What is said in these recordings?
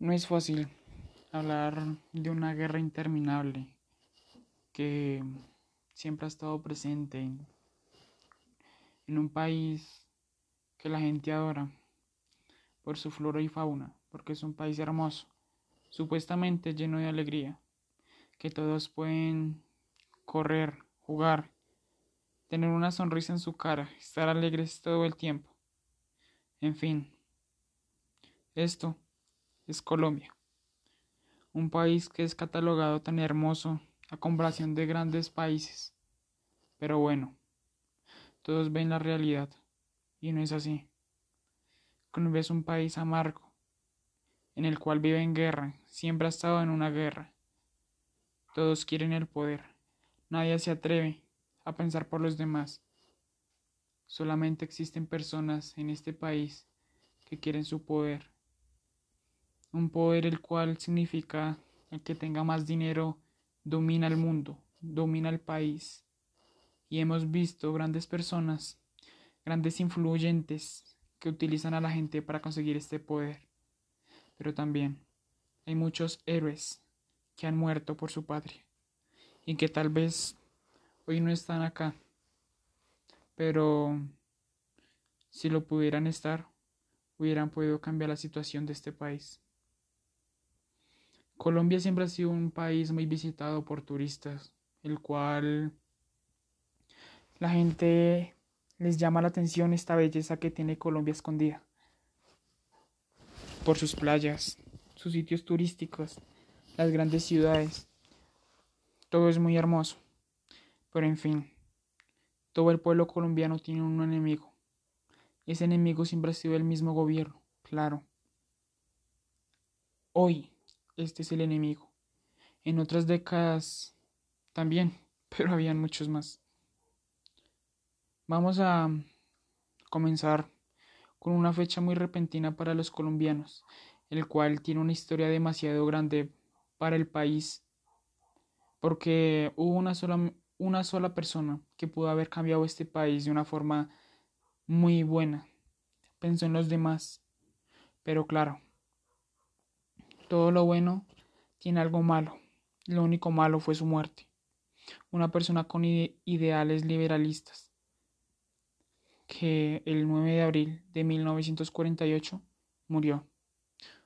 No es fácil hablar de una guerra interminable que siempre ha estado presente en un país que la gente adora por su flora y fauna, porque es un país hermoso, supuestamente lleno de alegría, que todos pueden correr, jugar, tener una sonrisa en su cara, estar alegres todo el tiempo. En fin, esto es Colombia, un país que es catalogado tan hermoso a comparación de grandes países. Pero bueno, todos ven la realidad y no es así. Colombia es un país amargo, en el cual vive en guerra, siempre ha estado en una guerra. Todos quieren el poder, nadie se atreve a pensar por los demás. Solamente existen personas en este país que quieren su poder un poder el cual significa el que tenga más dinero domina el mundo, domina el país. Y hemos visto grandes personas, grandes influyentes que utilizan a la gente para conseguir este poder. Pero también hay muchos héroes que han muerto por su patria y que tal vez hoy no están acá. Pero si lo pudieran estar, hubieran podido cambiar la situación de este país. Colombia siempre ha sido un país muy visitado por turistas, el cual la gente les llama la atención esta belleza que tiene Colombia escondida. Por sus playas, sus sitios turísticos, las grandes ciudades. Todo es muy hermoso. Pero en fin, todo el pueblo colombiano tiene un enemigo. Ese enemigo siempre ha sido el mismo gobierno, claro. Hoy, este es el enemigo. En otras décadas también, pero habían muchos más. Vamos a comenzar con una fecha muy repentina para los colombianos, el cual tiene una historia demasiado grande para el país, porque hubo una sola, una sola persona que pudo haber cambiado este país de una forma muy buena. Pensó en los demás, pero claro, todo lo bueno tiene algo malo. Lo único malo fue su muerte. Una persona con ideales liberalistas que el 9 de abril de 1948 murió.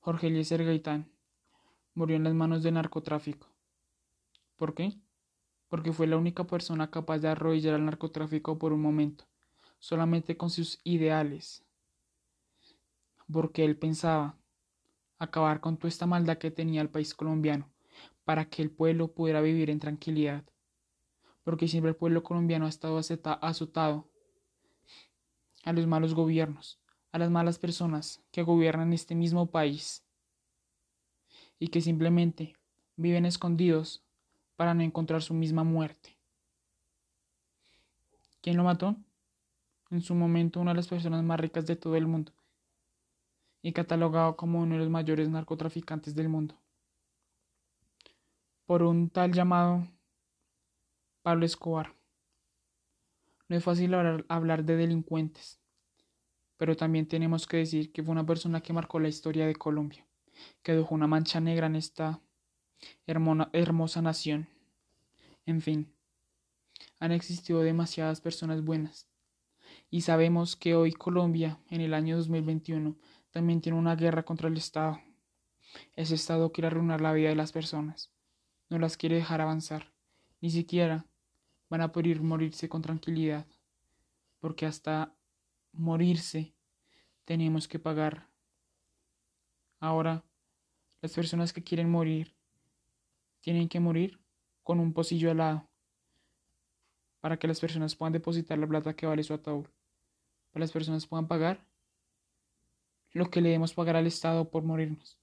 Jorge Eliezer Gaitán murió en las manos del narcotráfico. ¿Por qué? Porque fue la única persona capaz de arrodillar al narcotráfico por un momento, solamente con sus ideales. Porque él pensaba acabar con toda esta maldad que tenía el país colombiano, para que el pueblo pudiera vivir en tranquilidad. Porque siempre el pueblo colombiano ha estado azotado a los malos gobiernos, a las malas personas que gobiernan este mismo país y que simplemente viven escondidos para no encontrar su misma muerte. ¿Quién lo mató? En su momento una de las personas más ricas de todo el mundo, y catalogado como uno de los mayores narcotraficantes del mundo, por un tal llamado Pablo Escobar. No es fácil hablar de delincuentes, pero también tenemos que decir que fue una persona que marcó la historia de Colombia, que dejó una mancha negra en esta hermosa nación. En fin, han existido demasiadas personas buenas, y sabemos que hoy Colombia, en el año 2021, también tiene una guerra contra el Estado. Ese Estado quiere arruinar la vida de las personas, no las quiere dejar avanzar, ni siquiera van a poder morirse con tranquilidad, porque hasta morirse tenemos que pagar. Ahora, las personas que quieren morir tienen que morir con un pocillo al lado. Para que las personas puedan depositar la plata que vale su ataúd, para que las personas puedan pagar lo que le debemos pagar al Estado por morirnos.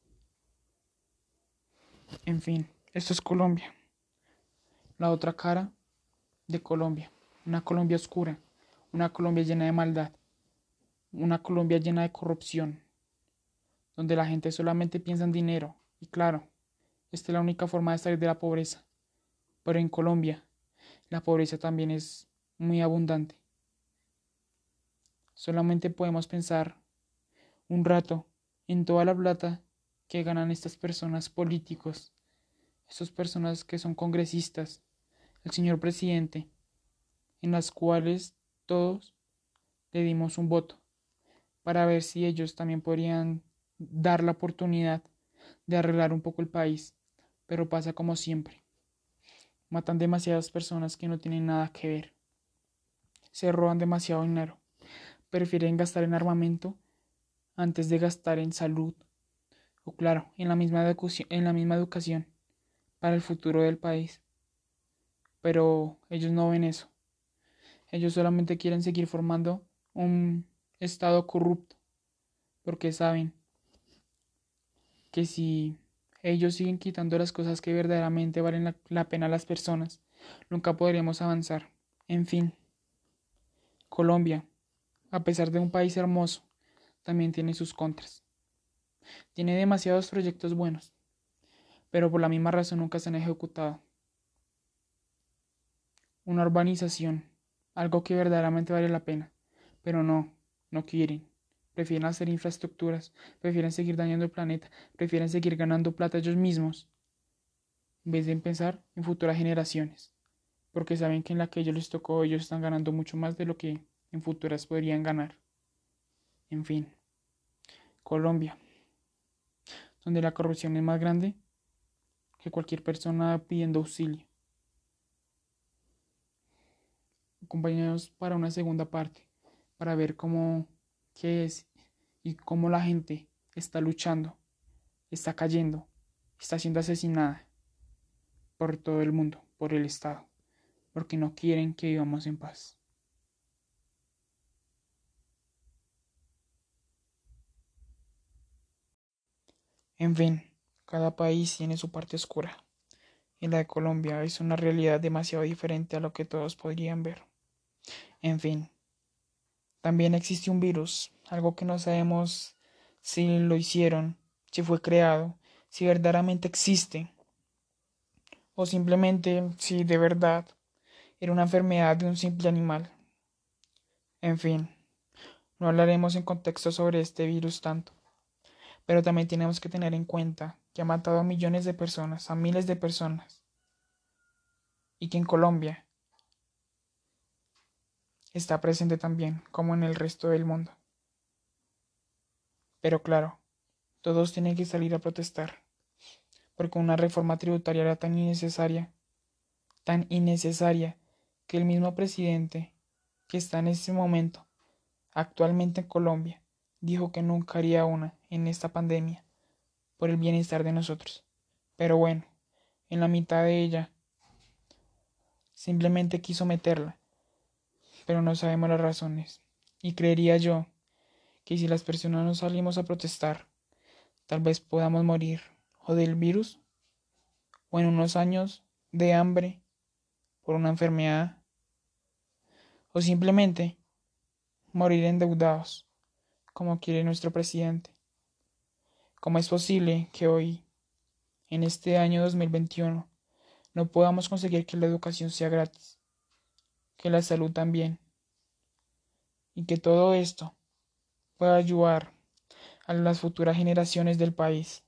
En fin, esto es Colombia. La otra cara de Colombia. Una Colombia oscura. Una Colombia llena de maldad. Una Colombia llena de corrupción. Donde la gente solamente piensa en dinero. Y claro, esta es la única forma de salir de la pobreza. Pero en Colombia, la pobreza también es muy abundante. Solamente podemos pensar un rato en toda la plata que ganan estas personas políticos, estas personas que son congresistas, el señor presidente, en las cuales todos le dimos un voto para ver si ellos también podrían dar la oportunidad de arreglar un poco el país, pero pasa como siempre. Matan demasiadas personas que no tienen nada que ver. Se roban demasiado dinero. Prefieren gastar en armamento antes de gastar en salud. O claro, en la misma, en la misma educación para el futuro del país. Pero ellos no ven eso. Ellos solamente quieren seguir formando un estado corrupto. Porque saben que si ellos siguen quitando las cosas que verdaderamente valen la, pena a las personas, nunca podremos avanzar. En fin, Colombia, a pesar de un país hermoso, también tiene sus contras. Tiene demasiados proyectos buenos, pero por la misma razón nunca se han ejecutado. Una urbanización, algo que verdaderamente vale la pena, pero no, no quieren prefieren hacer infraestructuras, prefieren seguir dañando el planeta, prefieren seguir ganando plata ellos mismos, en vez de pensar en futuras generaciones, porque saben que en la que ellos les tocó ellos están ganando mucho más de lo que en futuras podrían ganar. En fin, Colombia, donde la corrupción es más grande que cualquier persona pidiendo auxilio. Acompañados para una segunda parte, para ver cómo qué es y cómo la gente está luchando, está cayendo, está siendo asesinada por todo el mundo, por el Estado, porque no quieren que vivamos en paz. En fin, cada país tiene su parte oscura, y la de Colombia es una realidad demasiado diferente a lo que todos podrían ver. En fin, también existe un virus, algo que no sabemos si lo hicieron, si fue creado, si verdaderamente existe, o simplemente si de verdad era una enfermedad de un simple animal. En fin, no hablaremos en contexto sobre este virus tanto, pero también tenemos que tener en cuenta que ha matado a millones de personas, a miles de personas, y que en Colombia está presente también, como en el resto del mundo. Pero claro, todos tienen que salir a protestar, porque una reforma tributaria era tan innecesaria, tan innecesaria, que el mismo presidente que está en este momento, actualmente en Colombia, dijo que nunca haría una en esta pandemia, por el bienestar de nosotros. Pero bueno, en la mitad de ella, simplemente quiso meterla pero no sabemos las razones. Y creería yo que si las personas no salimos a protestar, tal vez podamos morir o del virus o en unos años de hambre por una enfermedad o simplemente morir endeudados como quiere nuestro presidente. ¿Cómo es posible que hoy, en este año 2021, no podamos conseguir que la educación sea gratis? Que la salud también y que todo esto pueda ayudar a las futuras generaciones del país.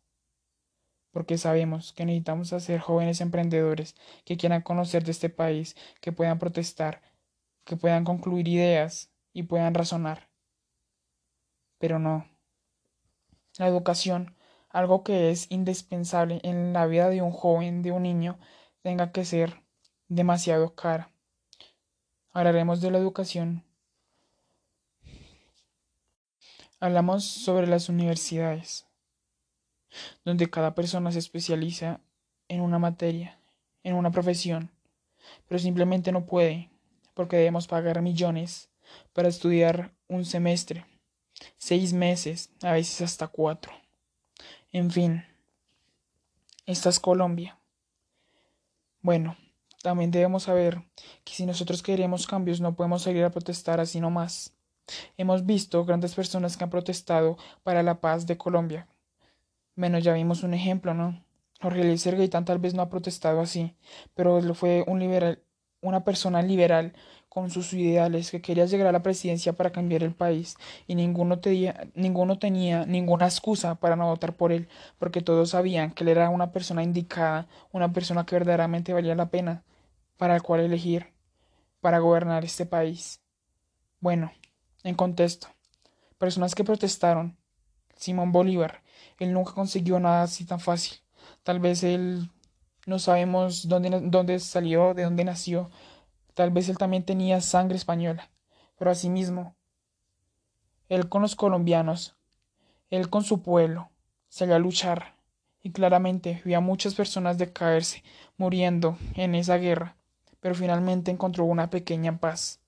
Porque sabemos que necesitamos hacer jóvenes emprendedores que quieran conocer de este país, que puedan protestar, que puedan concluir ideas y puedan razonar. Pero no. La educación, algo que es indispensable en la vida de un joven, de un niño, tenga que ser demasiado cara. Hablaremos de la educación Hablamos sobre las universidades, donde cada persona se especializa en una materia, en una profesión, pero simplemente no puede, porque debemos pagar millones para estudiar un semestre, seis meses, a veces hasta cuatro. En fin, esta es Colombia. Bueno, también debemos saber que si nosotros queremos cambios no podemos salir a protestar así nomás. Hemos visto grandes personas que han protestado para la paz de Colombia. Bueno, ya vimos un ejemplo, ¿no? Jorge Luis Gaitán tal vez no ha protestado así, pero fue un liberal, una persona liberal con sus ideales, que quería llegar a la presidencia para cambiar el país y ninguno ninguno tenía ninguna excusa para no votar por él, porque todos sabían que él era una persona indicada, una persona que verdaderamente valía la pena para el cual elegir para gobernar este país. Bueno, en contexto, personas que protestaron, Simón Bolívar, él nunca consiguió nada así tan fácil. Tal vez él no sabemos dónde, dónde salió, de dónde nació, Tal vez él también tenía sangre española, pero asimismo, él con los colombianos, él con su pueblo, salió a luchar y claramente vio a muchas personas decaerse, muriendo en esa guerra, pero finalmente encontró una pequeña paz,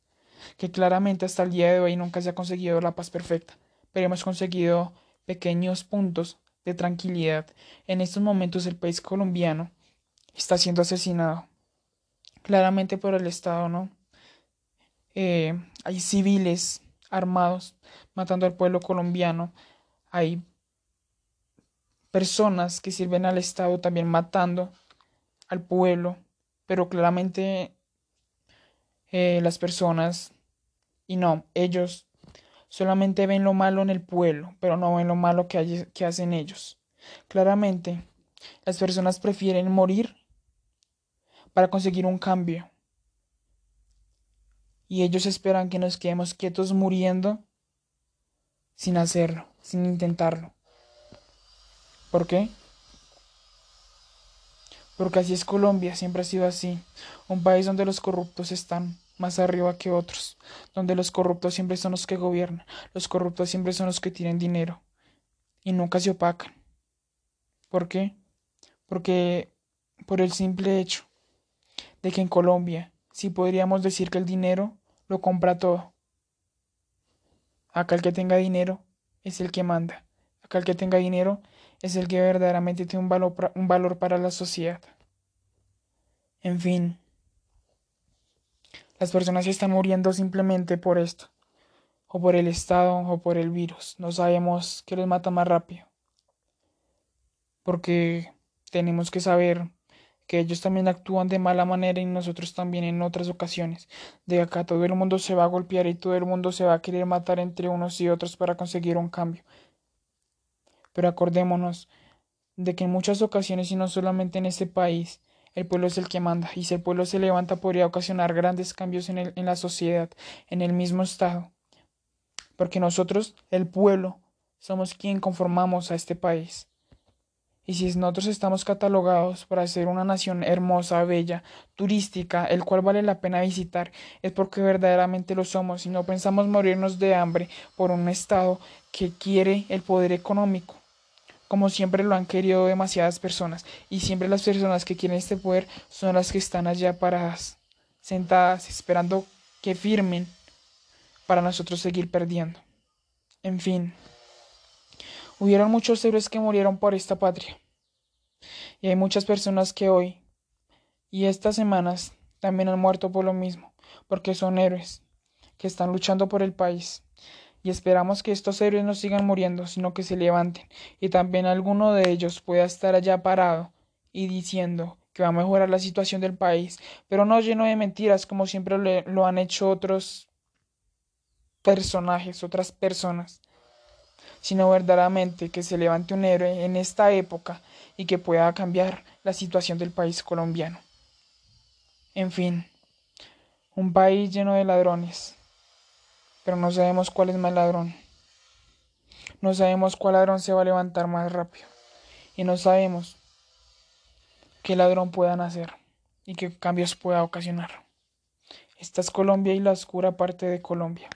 que claramente hasta el día de hoy nunca se ha conseguido la paz perfecta, pero hemos conseguido pequeños puntos de tranquilidad. En estos momentos el país colombiano está siendo asesinado claramente por el Estado, ¿no? Eh, hay civiles armados matando al pueblo colombiano, hay personas que sirven al Estado también matando al pueblo, pero claramente eh, las personas, y no, ellos solamente ven lo malo en el pueblo, pero no ven lo malo que, que hacen ellos. Claramente, las personas prefieren morir para conseguir un cambio. Y ellos esperan que nos quedemos quietos muriendo sin hacerlo, sin intentarlo. ¿Por qué? Porque así es Colombia, siempre ha sido así, un país donde los corruptos están más arriba que otros, donde los corruptos siempre son los que gobiernan, los corruptos siempre son los que tienen dinero y nunca se opacan. ¿Por qué? Porque por el simple hecho de que en Colombia sí podríamos decir que el dinero lo compra todo. Acá el que tenga dinero es el que manda. Acá el que tenga dinero es el que verdaderamente tiene un valor, un valor para la sociedad. En fin, las personas están muriendo simplemente por esto, o por el Estado, o por el virus. No sabemos qué les mata más rápido. Porque tenemos que saber que ellos también actúan de mala manera y nosotros también en otras ocasiones. De acá todo el mundo se va a golpear y todo el mundo se va a querer matar entre unos y otros para conseguir un cambio. Pero acordémonos de que en muchas ocasiones y no solamente en este país, el pueblo es el que manda y si el pueblo se levanta podría ocasionar grandes cambios en, el, en la sociedad, en el mismo estado. Porque nosotros, el pueblo, somos quien conformamos a este país. Y si nosotros estamos catalogados para ser una nación hermosa, bella, turística, el cual vale la pena visitar, es porque verdaderamente lo somos y no pensamos morirnos de hambre por un Estado que quiere el poder económico, como siempre lo han querido demasiadas personas. Y siempre las personas que quieren este poder son las que están allá paradas, sentadas, esperando que firmen para nosotros seguir perdiendo. En fin. Hubieron muchos héroes que murieron por esta patria. Y hay muchas personas que hoy y estas semanas también han muerto por lo mismo, porque son héroes que están luchando por el país. Y esperamos que estos héroes no sigan muriendo, sino que se levanten, y también alguno de ellos pueda estar allá parado y diciendo que va a mejorar la situación del país, pero no lleno de mentiras como siempre lo han hecho otros personajes, otras personas sino verdaderamente que se levante un héroe en esta época y que pueda cambiar la situación del país colombiano. En fin, un país lleno de ladrones, pero no sabemos cuál es más ladrón. No sabemos cuál ladrón se va a levantar más rápido. Y no sabemos qué ladrón pueda nacer y qué cambios pueda ocasionar. Esta es Colombia y la oscura parte de Colombia.